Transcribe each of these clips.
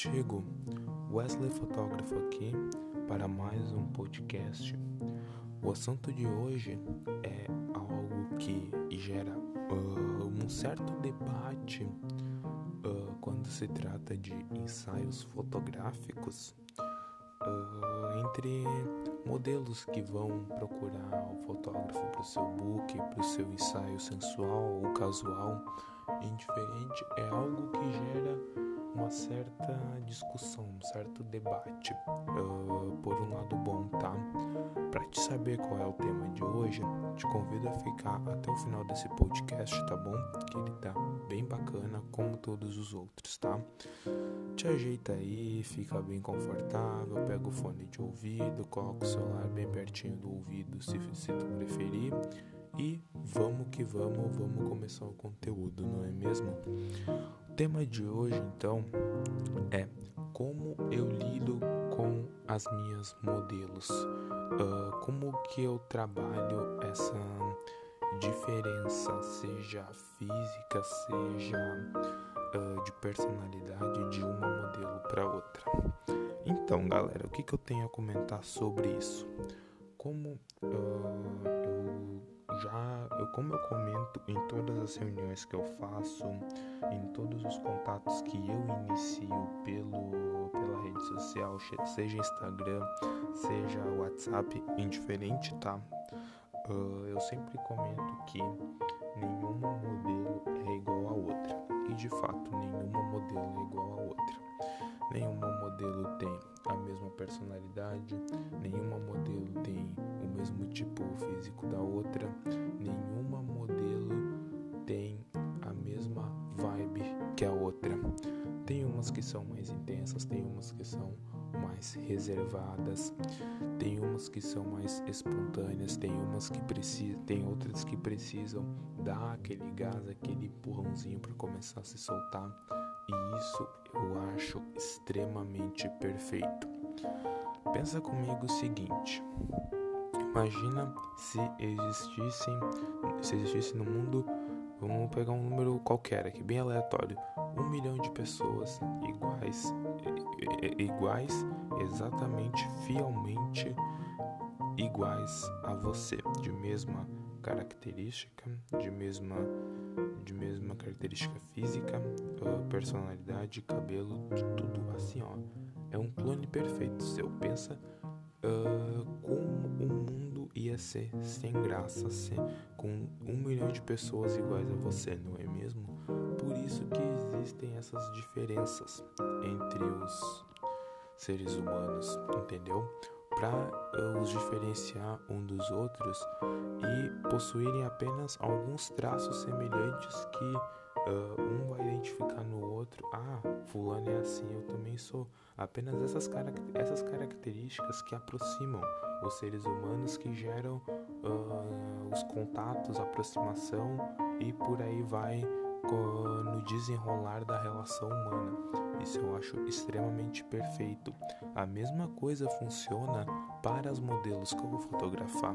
contigo, Wesley Fotógrafo aqui para mais um podcast. O assunto de hoje é algo que gera uh, um certo debate uh, quando se trata de ensaios fotográficos uh, entre modelos que vão procurar o fotógrafo para o seu book, para o seu ensaio sensual ou casual, indiferente, é algo que gera uma certa discussão, um certo debate, uh, por um lado bom, tá? Para te saber qual é o tema de hoje, te convido a ficar até o final desse podcast, tá bom? Que ele tá bem bacana, como todos os outros, tá? Te ajeita aí, fica bem confortável, pega o fone de ouvido, coloca o celular bem pertinho do ouvido, se, se tu preferir. E vamos que vamos, vamos começar o conteúdo, não é mesmo? O tema de hoje, então, é como eu lido com as minhas modelos, uh, como que eu trabalho essa diferença, seja física, seja uh, de personalidade de uma modelo para outra. Então, galera, o que, que eu tenho a comentar sobre isso? Como uh, já, eu, como eu comento em todas as reuniões que eu faço, em todos os contatos que eu inicio pelo, pela rede social, seja Instagram, seja WhatsApp, indiferente, tá? Uh, eu sempre comento que nenhuma modelo é igual a outra. E de fato, nenhuma modelo é igual a outra. Nenhuma modelo tem personalidade, nenhuma modelo tem o mesmo tipo físico da outra, nenhuma modelo tem a mesma vibe que a outra. Tem umas que são mais intensas, tem umas que são mais reservadas, tem umas que são mais espontâneas, tem umas que precisam, tem outras que precisam dar aquele gás, aquele empurrãozinho para começar a se soltar. E isso eu acho extremamente perfeito. Pensa comigo o seguinte: imagina se existissem, se existisse no mundo, vamos pegar um número qualquer aqui, bem aleatório, um milhão de pessoas iguais, iguais, exatamente, fielmente iguais a você, de mesma característica, de mesma de mesma característica física, personalidade, cabelo, tudo assim, ó. É um clone perfeito seu. Pensa uh, como o mundo ia ser sem graça, sem, com um milhão de pessoas iguais a você, não é mesmo? Por isso que existem essas diferenças entre os seres humanos, entendeu? Para uh, os diferenciar um dos outros e possuírem apenas alguns traços semelhantes que uh, um vai identificar no outro. Ah, fulano é assim, eu também sou. Apenas essas, carac essas características que aproximam os seres humanos, que geram uh, os contatos, aproximação e por aí vai no desenrolar da relação humana. Isso eu acho extremamente perfeito. A mesma coisa funciona para os modelos que eu vou fotografar,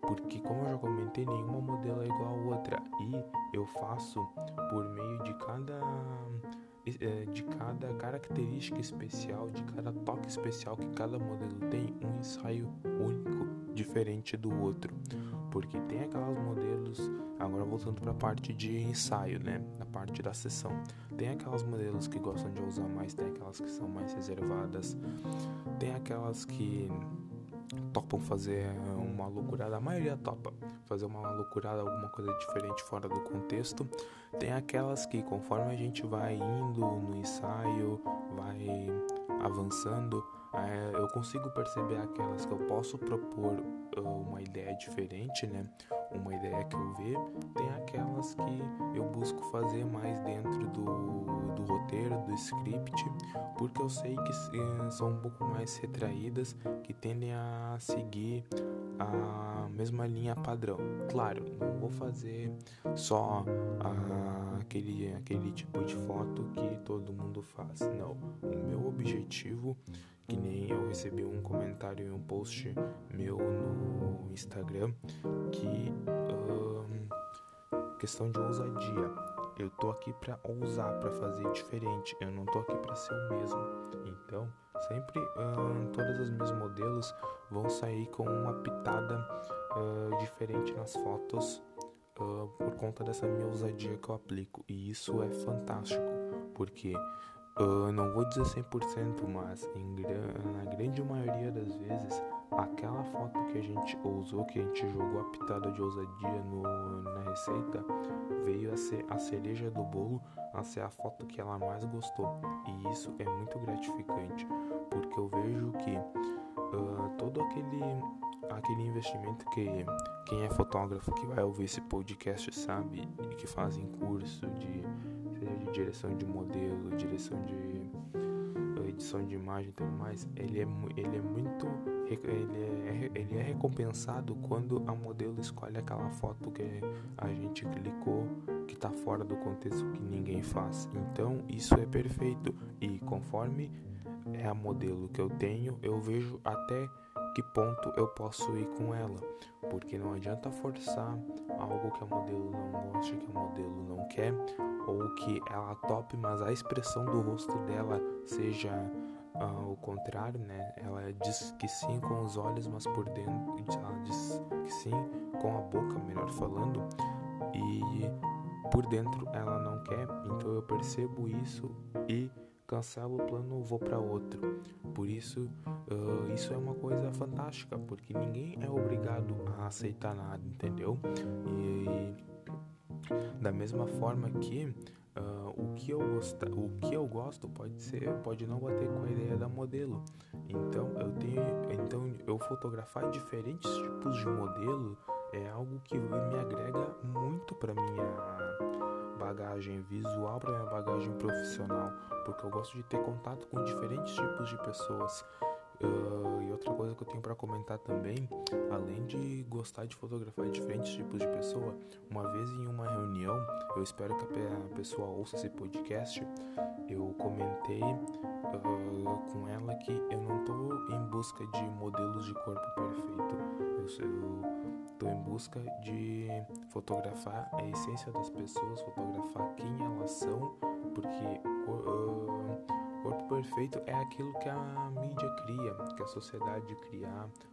porque como eu já comentei, nenhuma modelo é igual a outra e eu faço por meio de cada é, de cada característica especial, de cada toque especial que cada modelo tem, um ensaio único, diferente do outro. Porque tem aquelas modelos, agora voltando para a parte de ensaio, né? A parte da sessão. Tem aquelas modelos que gostam de usar mais, tem aquelas que são mais reservadas, tem aquelas que topam fazer uma loucurada, a maioria topa fazer uma loucurada, alguma coisa diferente fora do contexto. Tem aquelas que conforme a gente vai indo no ensaio, vai avançando, é, eu consigo perceber aquelas que eu posso propor uh, uma ideia diferente, né? Uma ideia que eu ver. Tem aquelas que eu busco fazer mais dentro do, do roteiro, do script, porque eu sei que uh, são um pouco mais retraídas, que tendem a seguir a mesma linha padrão. Claro, não vou fazer só aquele, aquele tipo de foto que todo mundo faz. Não, o meu objetivo que nem eu recebi um comentário em um post meu no Instagram que um, questão de ousadia. Eu tô aqui para ousar, para fazer diferente. Eu não tô aqui para ser o mesmo. Então, sempre todas as minhas modelos vão sair com uma pitada uh, diferente nas fotos uh, por conta dessa minha ousadia que eu aplico. E isso é fantástico, porque uh, não vou dizer 100%, mas em, na grande maioria das vezes, aquela foto que a gente usou, que a gente jogou a pitada de ousadia no, na receita, veio a ser a cereja do bolo, a ser a foto que ela mais gostou. E isso é muito gratificante, porque eu vejo que uh, todo aquele aquele investimento que quem é fotógrafo que vai ouvir esse podcast sabe e que fazem curso de de direção de modelo, direção de eh, edição de imagem e tudo mais, ele é, ele é muito ele é, ele é recompensado quando a modelo escolhe aquela foto que a gente clicou que está fora do contexto que ninguém faz. Então isso é perfeito e conforme é a modelo que eu tenho, eu vejo até que ponto eu posso ir com ela, porque não adianta forçar algo que a modelo não gosta, que a modelo não quer, ou que ela tope, mas a expressão do rosto dela seja uh, o contrário, né? Ela diz que sim com os olhos, mas por dentro ela diz que sim com a boca, melhor falando, e por dentro ela não quer. Então eu percebo isso e cancelo o plano, vou para outro. Por isso, uh, isso é uma coisa fantástica, porque ninguém é obrigado a aceitar nada, entendeu? E da mesma forma que uh, o que eu gosto, o que eu gosto pode ser, pode não bater com a ideia da modelo. Então eu tenho, então eu fotografar diferentes tipos de modelo é algo que me agrega muito para minha bagagem visual para minha bagagem profissional, porque eu gosto de ter contato com diferentes tipos de pessoas. Uh, e outra coisa que eu tenho para comentar também, além de gostar de fotografar diferentes tipos de pessoa, uma vez em uma reunião, eu espero que a pessoa ouça esse podcast, eu comentei uh, com ela que eu não estou em busca de modelos de corpo perfeito. Eu, eu Estou em busca de fotografar a essência das pessoas, fotografar quem elas são, porque uh, corpo perfeito é aquilo que a mídia cria, que a sociedade cria.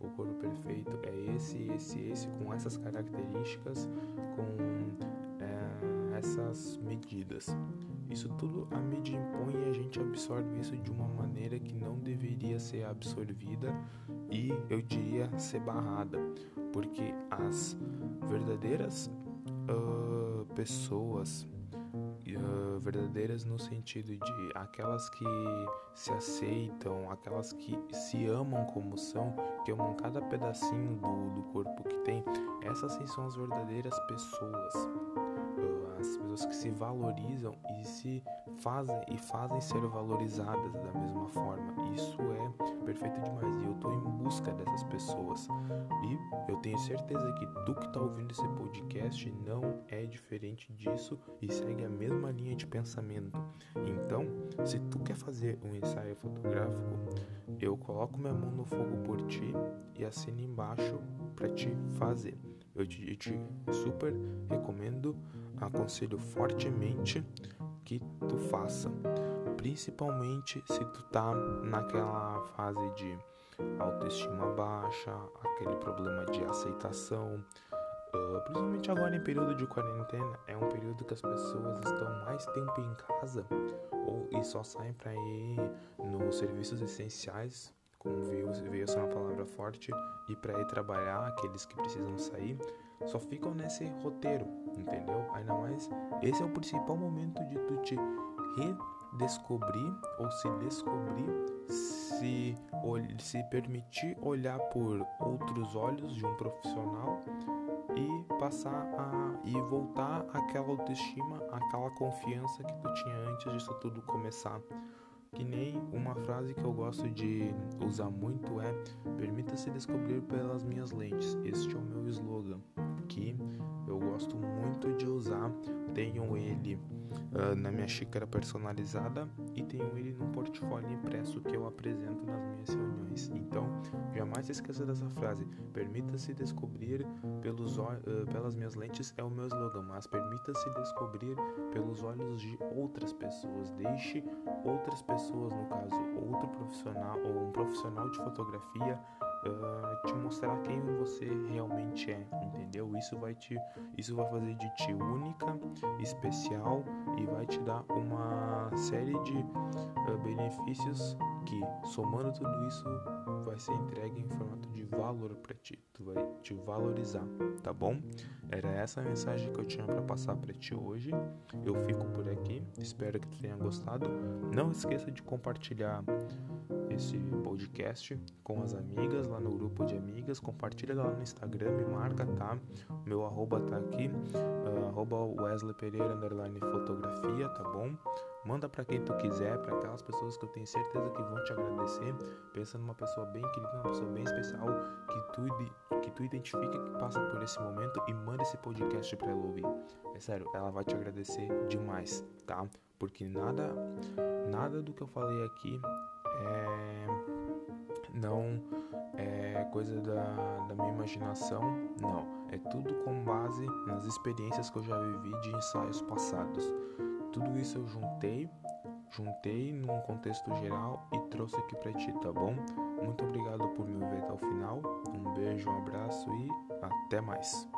O corpo perfeito é esse, esse, esse, com essas características, com uh, essas medidas. Isso tudo a mídia impõe e a gente absorve isso de uma maneira que não deveria ser absorvida e eu diria ser barrada porque as verdadeiras uh, pessoas, uh, verdadeiras no sentido de aquelas que se aceitam, aquelas que se amam como são, que amam cada pedacinho do, do corpo que tem, essas sim são as verdadeiras pessoas. As pessoas que se valorizam e se fazem e fazem ser valorizadas da mesma forma. Isso é perfeito demais e eu estou em busca dessas pessoas. E eu tenho certeza que tu que está ouvindo esse podcast não é diferente disso e segue a mesma linha de pensamento. Então, se tu quer fazer um ensaio fotográfico, eu coloco minha mão no fogo por ti e assino embaixo para te fazer. Eu te, te super recomendo, aconselho fortemente que tu faça, principalmente se tu tá naquela fase de autoestima baixa, aquele problema de aceitação. Uh, principalmente agora em período de quarentena, é um período que as pessoas estão mais tempo em casa ou e só saem para ir nos serviços essenciais, como veio, veio ser uma palavra forte, e para ir trabalhar, aqueles que precisam sair, só ficam nesse roteiro, entendeu? Ainda mais, esse é o principal momento de tu te redescobrir ou se descobrir, se, se permitir olhar por outros olhos de um profissional e passar a e voltar àquela autoestima, aquela confiança que tu tinha antes disso tudo começar. Que nem uma frase que eu gosto de usar muito é: Permita-se descobrir pelas minhas lentes. Este é o meu slogan. Que gosto muito de usar. Tenho ele uh, na minha xícara personalizada e tenho ele no portfólio impresso que eu apresento nas minhas reuniões. Então, jamais esqueça dessa frase: permita-se descobrir pelos, uh, pelas minhas lentes é o meu slogan, mas permita-se descobrir pelos olhos de outras pessoas. Deixe outras pessoas, no caso, outro profissional ou um profissional de fotografia uh, te mostrar quem você realmente é, entendeu? Isso vai te, isso vai fazer de ti única, especial e vai te dar uma série de uh, benefícios que, somando tudo isso, vai ser entregue em formato de valor para ti. Tu vai te valorizar, tá bom? Era essa a mensagem que eu tinha para passar para ti hoje. Eu fico por aqui. Espero que tu tenha gostado. Não esqueça de compartilhar esse podcast com as amigas lá no grupo de amigas. Compartilha lá no Instagram, me marca, tá? Meu arroba tá aqui, uh, arroba Wesley Pereira, underline fotografia, tá bom? Manda para quem tu quiser, para aquelas pessoas que eu tenho certeza que vão te agradecer. Pensa numa pessoa bem querida, uma pessoa bem especial que tu, que tu identifica que passa por esse momento e manda esse podcast para ela ouvir. É sério, ela vai te agradecer demais, tá? Porque nada, nada do que eu falei aqui é, não é coisa da, da minha imaginação, não. É tudo com base nas experiências que eu já vivi de ensaios passados. Tudo isso eu juntei, juntei num contexto geral e trouxe aqui pra ti, tá bom? Muito obrigado por me ver até o final. Um beijo, um abraço e até mais.